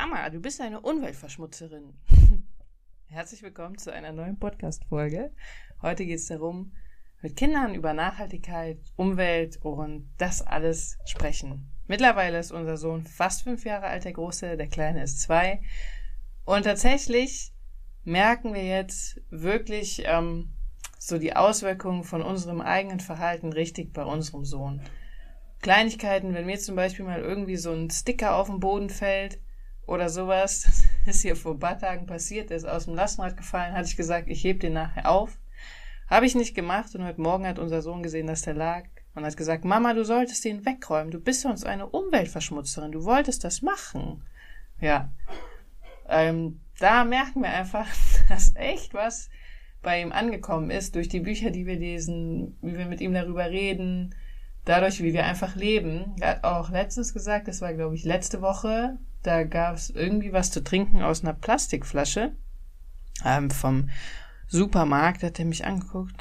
Mama, du bist eine Umweltverschmutzerin. Herzlich willkommen zu einer neuen Podcast-Folge. Heute geht es darum, mit Kindern über Nachhaltigkeit, Umwelt und das alles sprechen. Mittlerweile ist unser Sohn fast fünf Jahre alt, der Große, der Kleine ist zwei. Und tatsächlich merken wir jetzt wirklich ähm, so die Auswirkungen von unserem eigenen Verhalten richtig bei unserem Sohn. Kleinigkeiten, wenn mir zum Beispiel mal irgendwie so ein Sticker auf den Boden fällt oder sowas, das ist hier vor ein paar Tagen passiert, der ist aus dem Lastenrad gefallen, hatte ich gesagt, ich heb den nachher auf. Habe ich nicht gemacht und heute Morgen hat unser Sohn gesehen, dass der lag und hat gesagt, Mama, du solltest den wegräumen, du bist sonst eine Umweltverschmutzerin, du wolltest das machen. Ja, ähm, da merken wir einfach, dass echt was bei ihm angekommen ist durch die Bücher, die wir lesen, wie wir mit ihm darüber reden, dadurch, wie wir einfach leben. Er hat auch letztens gesagt, das war, glaube ich, letzte Woche, da gab es irgendwie was zu trinken aus einer Plastikflasche ähm, vom Supermarkt. Hat er mich angeguckt.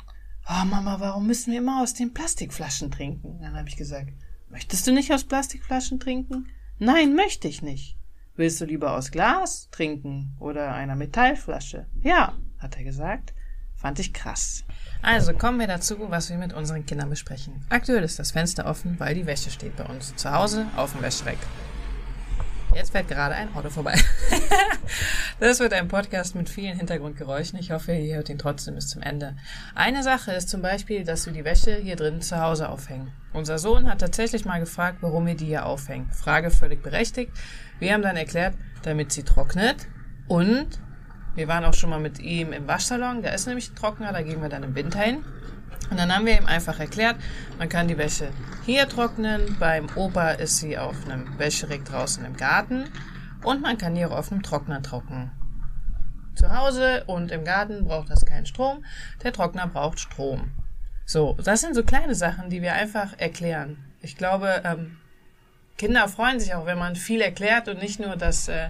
Oh Mama, warum müssen wir immer aus den Plastikflaschen trinken? Dann habe ich gesagt, möchtest du nicht aus Plastikflaschen trinken? Nein, möchte ich nicht. Willst du lieber aus Glas trinken oder einer Metallflasche? Ja, hat er gesagt. Fand ich krass. Also kommen wir dazu, was wir mit unseren Kindern besprechen. Aktuell ist das Fenster offen, weil die Wäsche steht bei uns zu Hause auf dem Wäschereck. Jetzt fährt gerade ein Auto vorbei. das wird ein Podcast mit vielen Hintergrundgeräuschen. Ich hoffe, ihr hört ihn trotzdem bis zum Ende. Eine Sache ist zum Beispiel, dass wir die Wäsche hier drin zu Hause aufhängen. Unser Sohn hat tatsächlich mal gefragt, warum wir die hier aufhängen. Frage völlig berechtigt. Wir haben dann erklärt, damit sie trocknet und wir waren auch schon mal mit ihm im Waschsalon, der ist nämlich trockener, da gehen wir dann im Winter hin. Und dann haben wir ihm einfach erklärt, man kann die Wäsche hier trocknen, beim Opa ist sie auf einem Wäscherig draußen im Garten und man kann hier auch auf einem Trockner trocknen. Zu Hause und im Garten braucht das keinen Strom, der Trockner braucht Strom. So, das sind so kleine Sachen, die wir einfach erklären. Ich glaube, ähm, Kinder freuen sich auch, wenn man viel erklärt und nicht nur das, äh,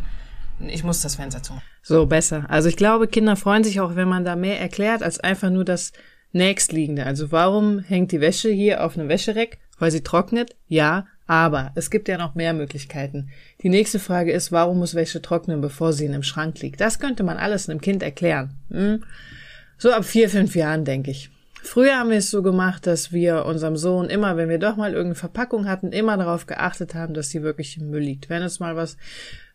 ich muss das Fenster zu. So, besser. Also ich glaube, Kinder freuen sich auch, wenn man da mehr erklärt, als einfach nur das nächstliegende. Also warum hängt die Wäsche hier auf einem Wäschereck? Weil sie trocknet? Ja, aber es gibt ja noch mehr Möglichkeiten. Die nächste Frage ist, warum muss Wäsche trocknen, bevor sie in einem Schrank liegt? Das könnte man alles einem Kind erklären. Hm? So ab vier, fünf Jahren, denke ich. Früher haben wir es so gemacht, dass wir unserem Sohn immer, wenn wir doch mal irgendeine Verpackung hatten, immer darauf geachtet haben, dass sie wirklich im Müll liegt. Wenn es mal was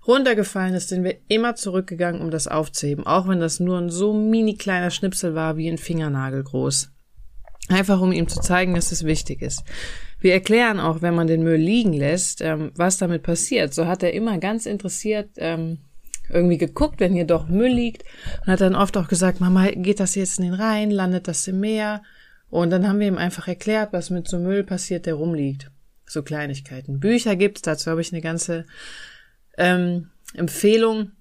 runtergefallen ist, sind wir immer zurückgegangen, um das aufzuheben, auch wenn das nur ein so mini kleiner Schnipsel war wie ein Fingernagel groß. Einfach um ihm zu zeigen, dass es wichtig ist. Wir erklären auch, wenn man den Müll liegen lässt, ähm, was damit passiert. So hat er immer ganz interessiert ähm, irgendwie geguckt, wenn hier doch Müll liegt und hat dann oft auch gesagt, Mama, geht das jetzt in den Rhein, landet das im Meer? Und dann haben wir ihm einfach erklärt, was mit so Müll passiert, der rumliegt. So Kleinigkeiten. Bücher gibt's dazu, habe ich eine ganze ähm, Empfehlung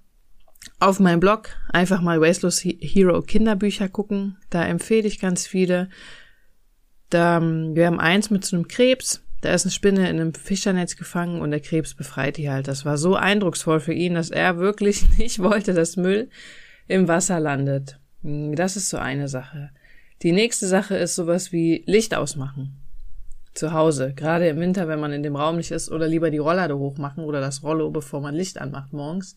auf meinem Blog einfach mal Wasteless Hero Kinderbücher gucken. Da empfehle ich ganz viele. Da, ähm, wir haben eins mit so einem Krebs. Da ist eine Spinne in einem Fischernetz gefangen und der Krebs befreit die halt. Das war so eindrucksvoll für ihn, dass er wirklich nicht wollte, dass Müll im Wasser landet. Das ist so eine Sache. Die nächste Sache ist sowas wie Licht ausmachen zu Hause. Gerade im Winter, wenn man in dem Raum nicht ist, oder lieber die Rollade hochmachen oder das Rollo, bevor man Licht anmacht morgens.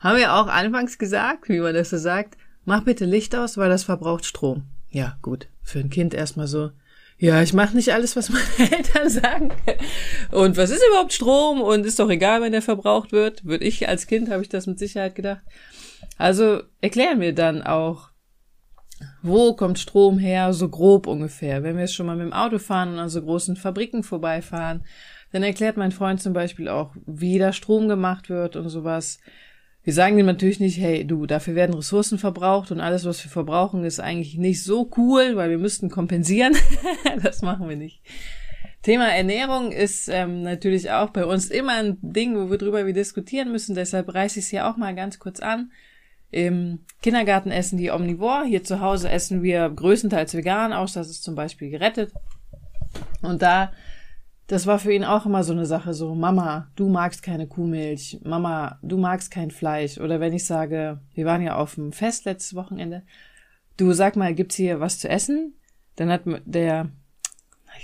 Haben wir auch anfangs gesagt, wie man das so sagt, mach bitte Licht aus, weil das verbraucht Strom. Ja, gut. Für ein Kind erstmal so, ja, ich mache nicht alles, was meine Eltern sagen. Und was ist überhaupt Strom? Und ist doch egal, wenn der verbraucht wird. Würde ich als Kind, habe ich das mit Sicherheit gedacht. Also erklären wir dann auch, wo kommt Strom her, so grob ungefähr. Wenn wir jetzt schon mal mit dem Auto fahren und an so großen Fabriken vorbeifahren, dann erklärt mein Freund zum Beispiel auch, wie da Strom gemacht wird und sowas. Wir sagen dem natürlich nicht, hey, du, dafür werden Ressourcen verbraucht und alles, was wir verbrauchen, ist eigentlich nicht so cool, weil wir müssten kompensieren. das machen wir nicht. Thema Ernährung ist ähm, natürlich auch bei uns immer ein Ding, wo wir drüber wir diskutieren müssen. Deshalb reiße ich es hier auch mal ganz kurz an. Im Kindergarten essen die omnivor. Hier zu Hause essen wir größtenteils vegan, aus. Das ist zum Beispiel gerettet. Und da, das war für ihn auch immer so eine Sache, so, Mama, du magst keine Kuhmilch. Mama, du magst kein Fleisch. Oder wenn ich sage, wir waren ja auf dem Fest letztes Wochenende. Du sag mal, gibt's hier was zu essen? Dann hat der,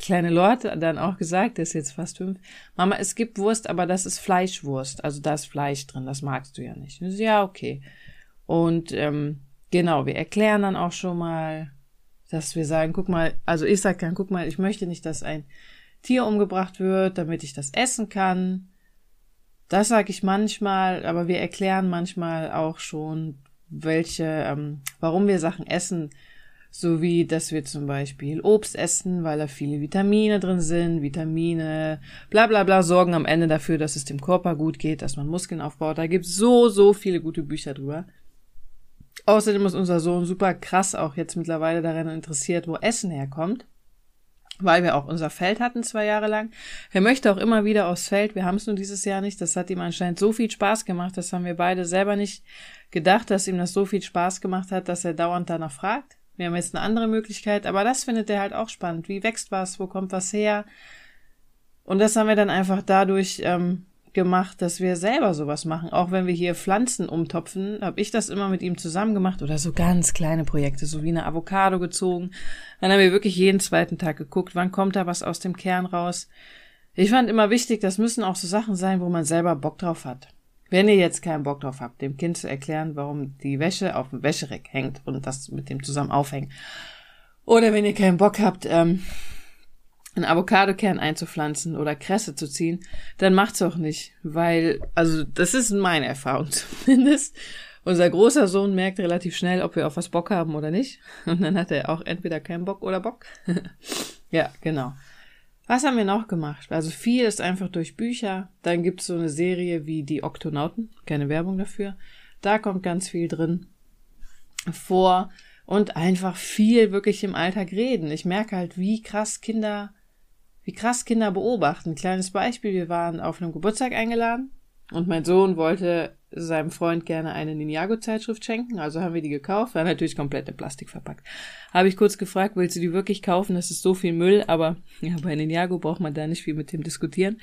kleine Lord dann auch gesagt, der ist jetzt fast fünf, Mama, es gibt Wurst, aber das ist Fleischwurst. Also da ist Fleisch drin, das magst du ja nicht. So, ja, okay. Und ähm, genau, wir erklären dann auch schon mal, dass wir sagen, guck mal, also ich sag dann, guck mal, ich möchte nicht, dass ein Tier umgebracht wird, damit ich das essen kann. Das sage ich manchmal, aber wir erklären manchmal auch schon, welche, ähm, warum wir Sachen essen, so wie dass wir zum Beispiel Obst essen, weil da viele Vitamine drin sind, Vitamine, bla bla bla, sorgen am Ende dafür, dass es dem Körper gut geht, dass man Muskeln aufbaut. Da gibt's so, so viele gute Bücher drüber. Außerdem ist unser Sohn super krass auch jetzt mittlerweile daran interessiert, wo Essen herkommt weil wir auch unser Feld hatten zwei Jahre lang. Er möchte auch immer wieder aufs Feld. Wir haben es nur dieses Jahr nicht. Das hat ihm anscheinend so viel Spaß gemacht. Das haben wir beide selber nicht gedacht, dass ihm das so viel Spaß gemacht hat, dass er dauernd danach fragt. Wir haben jetzt eine andere Möglichkeit, aber das findet er halt auch spannend. Wie wächst was? Wo kommt was her? Und das haben wir dann einfach dadurch ähm, gemacht, dass wir selber sowas machen. Auch wenn wir hier Pflanzen umtopfen, habe ich das immer mit ihm zusammen gemacht oder so ganz kleine Projekte, so wie eine Avocado gezogen. Dann haben wir wirklich jeden zweiten Tag geguckt, wann kommt da was aus dem Kern raus. Ich fand immer wichtig, das müssen auch so Sachen sein, wo man selber Bock drauf hat. Wenn ihr jetzt keinen Bock drauf habt, dem Kind zu erklären, warum die Wäsche auf dem Wäschereck hängt und das mit dem zusammen aufhängen. Oder wenn ihr keinen Bock habt, ähm, einen Avocadokern einzupflanzen oder Kresse zu ziehen, dann macht's auch nicht, weil, also das ist meine Erfahrung zumindest. Unser großer Sohn merkt relativ schnell, ob wir auf was Bock haben oder nicht. Und dann hat er auch entweder keinen Bock oder Bock. ja, genau. Was haben wir noch gemacht? Also viel ist einfach durch Bücher. Dann gibt's so eine Serie wie die Oktonauten. Keine Werbung dafür. Da kommt ganz viel drin vor. Und einfach viel wirklich im Alltag reden. Ich merke halt, wie krass Kinder wie krass Kinder beobachten. Kleines Beispiel, wir waren auf einem Geburtstag eingeladen und mein Sohn wollte seinem Freund gerne eine Ninjago-Zeitschrift schenken, also haben wir die gekauft, war natürlich komplett in Plastik verpackt. Habe ich kurz gefragt, willst du die wirklich kaufen? Das ist so viel Müll, aber ja, bei Ninjago braucht man da nicht viel mit dem diskutieren.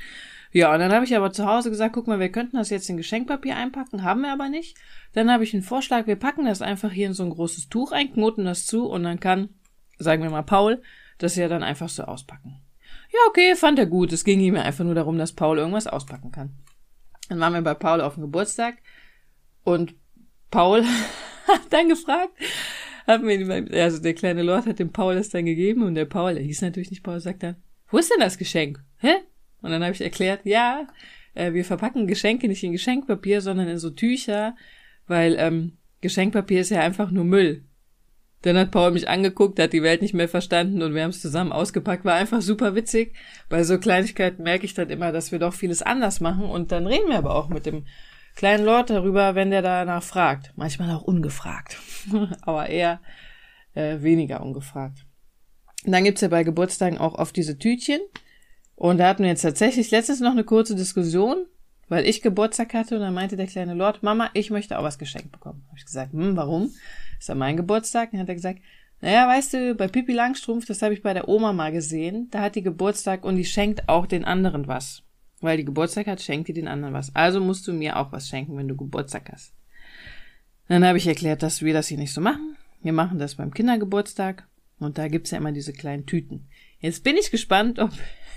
Ja, und dann habe ich aber zu Hause gesagt, guck mal, wir könnten das jetzt in Geschenkpapier einpacken, haben wir aber nicht. Dann habe ich einen Vorschlag, wir packen das einfach hier in so ein großes Tuch ein, knoten das zu und dann kann, sagen wir mal Paul, das ja dann einfach so auspacken. Ja, okay, fand er gut. Es ging ihm einfach nur darum, dass Paul irgendwas auspacken kann. Dann waren wir bei Paul auf dem Geburtstag und Paul hat dann gefragt, hat mir, also der kleine Lord hat dem Paul das dann gegeben und der Paul, der hieß natürlich nicht Paul, sagt dann, wo ist denn das Geschenk? Hä? Und dann habe ich erklärt, ja, äh, wir verpacken Geschenke nicht in Geschenkpapier, sondern in so Tücher, weil ähm, Geschenkpapier ist ja einfach nur Müll. Dann hat Paul mich angeguckt, hat die Welt nicht mehr verstanden und wir haben es zusammen ausgepackt. War einfach super witzig. Bei so Kleinigkeiten merke ich dann immer, dass wir doch vieles anders machen und dann reden wir aber auch mit dem kleinen Lord darüber, wenn der danach fragt. Manchmal auch ungefragt, aber eher äh, weniger ungefragt. Und dann gibt's ja bei Geburtstagen auch oft diese Tütchen. Und da hatten wir jetzt tatsächlich letztens noch eine kurze Diskussion, weil ich Geburtstag hatte und dann meinte der kleine Lord, Mama, ich möchte auch was geschenkt bekommen. Habe ich gesagt, hm, warum? Ist ja mein Geburtstag. Dann hat er gesagt, naja, weißt du, bei Pippi Langstrumpf, das habe ich bei der Oma mal gesehen, da hat die Geburtstag und die schenkt auch den anderen was. Weil die Geburtstag hat, schenkt die den anderen was. Also musst du mir auch was schenken, wenn du Geburtstag hast. Dann habe ich erklärt, dass wir das hier nicht so machen. Wir machen das beim Kindergeburtstag und da gibt's ja immer diese kleinen Tüten. Jetzt bin ich gespannt, ob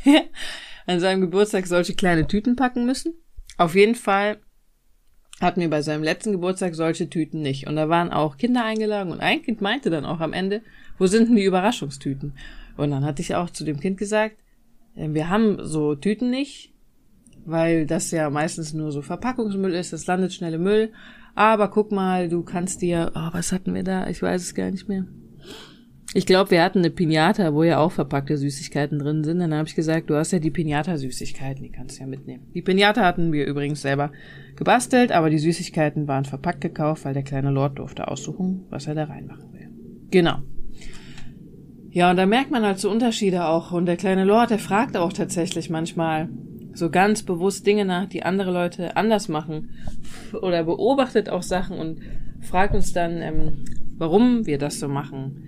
wir an seinem Geburtstag solche kleine Tüten packen müssen. Auf jeden Fall hatten wir bei seinem letzten Geburtstag solche Tüten nicht. Und da waren auch Kinder eingeladen und ein Kind meinte dann auch am Ende, wo sind denn die Überraschungstüten? Und dann hatte ich auch zu dem Kind gesagt, äh, wir haben so Tüten nicht, weil das ja meistens nur so Verpackungsmüll ist, das landet schnell im Müll. Aber guck mal, du kannst dir, oh, was hatten wir da? Ich weiß es gar nicht mehr. Ich glaube, wir hatten eine Pinata, wo ja auch verpackte Süßigkeiten drin sind. Dann habe ich gesagt, du hast ja die Pinata-Süßigkeiten, die kannst du ja mitnehmen. Die Pinata hatten wir übrigens selber gebastelt, aber die Süßigkeiten waren verpackt gekauft, weil der kleine Lord durfte aussuchen, was er da reinmachen will. Genau. Ja, und da merkt man halt so Unterschiede auch. Und der kleine Lord, der fragt auch tatsächlich manchmal so ganz bewusst Dinge nach, die andere Leute anders machen. Oder beobachtet auch Sachen und fragt uns dann, ähm, warum wir das so machen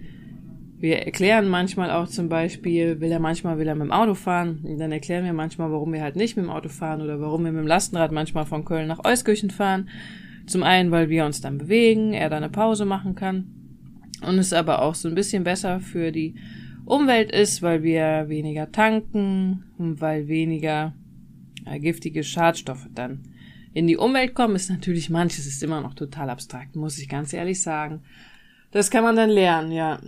wir erklären manchmal auch zum Beispiel, will er manchmal will er mit dem Auto fahren, dann erklären wir manchmal, warum wir halt nicht mit dem Auto fahren oder warum wir mit dem Lastenrad manchmal von Köln nach Euskirchen fahren. Zum einen, weil wir uns dann bewegen, er dann eine Pause machen kann und es aber auch so ein bisschen besser für die Umwelt ist, weil wir weniger tanken und weil weniger äh, giftige Schadstoffe dann in die Umwelt kommen, ist natürlich manches ist immer noch total abstrakt, muss ich ganz ehrlich sagen. Das kann man dann lernen, ja.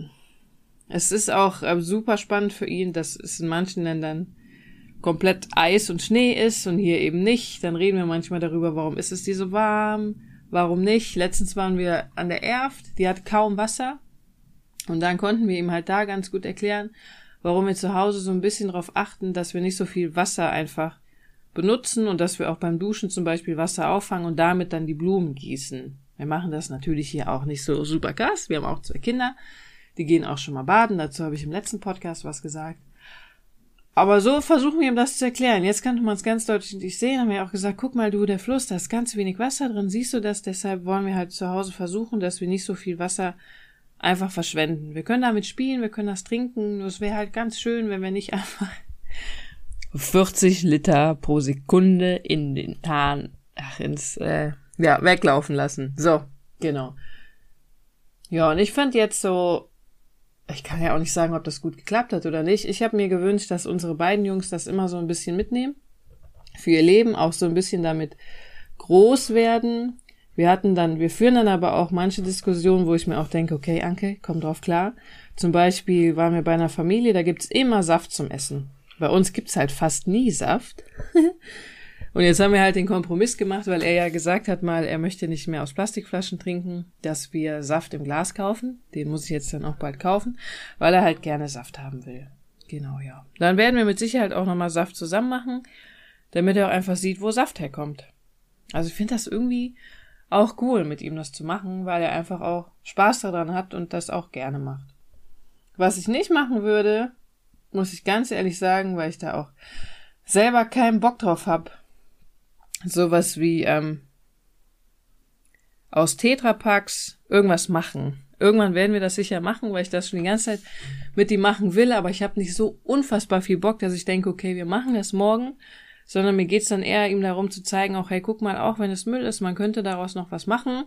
Es ist auch äh, super spannend für ihn, dass es in manchen Ländern komplett Eis und Schnee ist und hier eben nicht. Dann reden wir manchmal darüber, warum ist es hier so warm, warum nicht. Letztens waren wir an der Erft, die hat kaum Wasser. Und dann konnten wir ihm halt da ganz gut erklären, warum wir zu Hause so ein bisschen darauf achten, dass wir nicht so viel Wasser einfach benutzen und dass wir auch beim Duschen zum Beispiel Wasser auffangen und damit dann die Blumen gießen. Wir machen das natürlich hier auch nicht so super krass. Wir haben auch zwei Kinder, die gehen auch schon mal baden. Dazu habe ich im letzten Podcast was gesagt. Aber so versuchen wir ihm das zu erklären. Jetzt kann man es ganz deutlich sehen. Haben wir auch gesagt, guck mal du, der Fluss, da ist ganz wenig Wasser drin. Siehst du das? Deshalb wollen wir halt zu Hause versuchen, dass wir nicht so viel Wasser einfach verschwenden. Wir können damit spielen, wir können das trinken. Nur es wäre halt ganz schön, wenn wir nicht einfach 40 Liter pro Sekunde in den Hahn, ach, ins, äh, ja, weglaufen lassen. So, genau. Ja, und ich fand jetzt so, ich kann ja auch nicht sagen, ob das gut geklappt hat oder nicht. Ich habe mir gewünscht, dass unsere beiden Jungs das immer so ein bisschen mitnehmen. Für ihr Leben auch so ein bisschen damit groß werden. Wir hatten dann, wir führen dann aber auch manche Diskussionen, wo ich mir auch denke, okay, Anke, komm drauf klar. Zum Beispiel waren wir bei einer Familie, da gibt's immer Saft zum Essen. Bei uns gibt's halt fast nie Saft. Und jetzt haben wir halt den Kompromiss gemacht, weil er ja gesagt hat mal, er möchte nicht mehr aus Plastikflaschen trinken, dass wir Saft im Glas kaufen. Den muss ich jetzt dann auch bald kaufen, weil er halt gerne Saft haben will. Genau, ja. Dann werden wir mit Sicherheit auch nochmal Saft zusammen machen, damit er auch einfach sieht, wo Saft herkommt. Also ich finde das irgendwie auch cool, mit ihm das zu machen, weil er einfach auch Spaß daran hat und das auch gerne macht. Was ich nicht machen würde, muss ich ganz ehrlich sagen, weil ich da auch selber keinen Bock drauf hab. Sowas wie ähm, aus Tetrapacks irgendwas machen. Irgendwann werden wir das sicher machen, weil ich das schon die ganze Zeit mit ihm machen will, aber ich habe nicht so unfassbar viel Bock, dass ich denke, okay, wir machen das morgen, sondern mir geht's dann eher ihm darum zu zeigen, auch hey, guck mal, auch wenn es Müll ist, man könnte daraus noch was machen.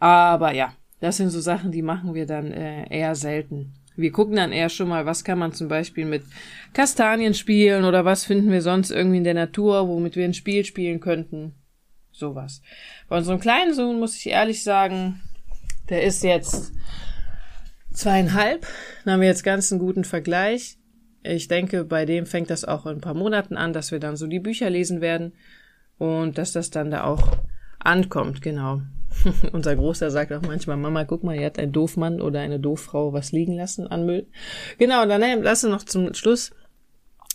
Aber ja, das sind so Sachen, die machen wir dann äh, eher selten. Wir gucken dann eher schon mal, was kann man zum Beispiel mit Kastanien spielen oder was finden wir sonst irgendwie in der Natur, womit wir ein Spiel spielen könnten. Sowas. Bei unserem kleinen Sohn muss ich ehrlich sagen, der ist jetzt zweieinhalb. Dann haben wir jetzt ganz einen guten Vergleich. Ich denke, bei dem fängt das auch in ein paar Monaten an, dass wir dann so die Bücher lesen werden und dass das dann da auch ankommt, genau. Unser Großer sagt auch manchmal, Mama, guck mal, hier hat ein Doofmann oder eine Dooffrau was liegen lassen an Müll. Genau, dann äh, lassen noch zum Schluss.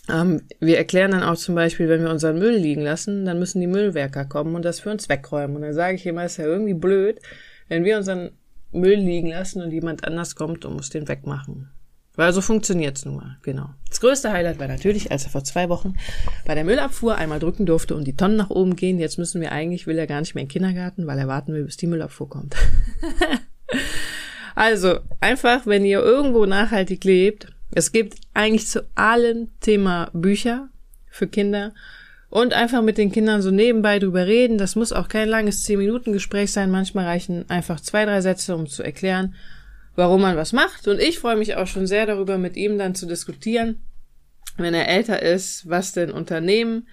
Ähm, wir erklären dann auch zum Beispiel, wenn wir unseren Müll liegen lassen, dann müssen die Müllwerker kommen und das für uns wegräumen. Und dann sage ich immer, ist ja irgendwie blöd, wenn wir unseren Müll liegen lassen und jemand anders kommt und muss den wegmachen. Weil so funktioniert's nun mal, genau. Das größte Highlight war natürlich, als er vor zwei Wochen bei der Müllabfuhr einmal drücken durfte und die Tonnen nach oben gehen. Jetzt müssen wir eigentlich, will er gar nicht mehr in den Kindergarten, weil er warten will, bis die Müllabfuhr kommt. also, einfach, wenn ihr irgendwo nachhaltig lebt, es gibt eigentlich zu allem Thema Bücher für Kinder und einfach mit den Kindern so nebenbei drüber reden. Das muss auch kein langes 10-Minuten-Gespräch sein. Manchmal reichen einfach zwei, drei Sätze, um zu erklären, warum man was macht. Und ich freue mich auch schon sehr darüber, mit ihm dann zu diskutieren, wenn er älter ist, was denn Unternehmen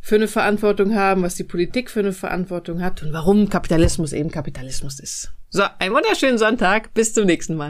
für eine Verantwortung haben, was die Politik für eine Verantwortung hat und warum Kapitalismus eben Kapitalismus ist. So, einen wunderschönen Sonntag. Bis zum nächsten Mal.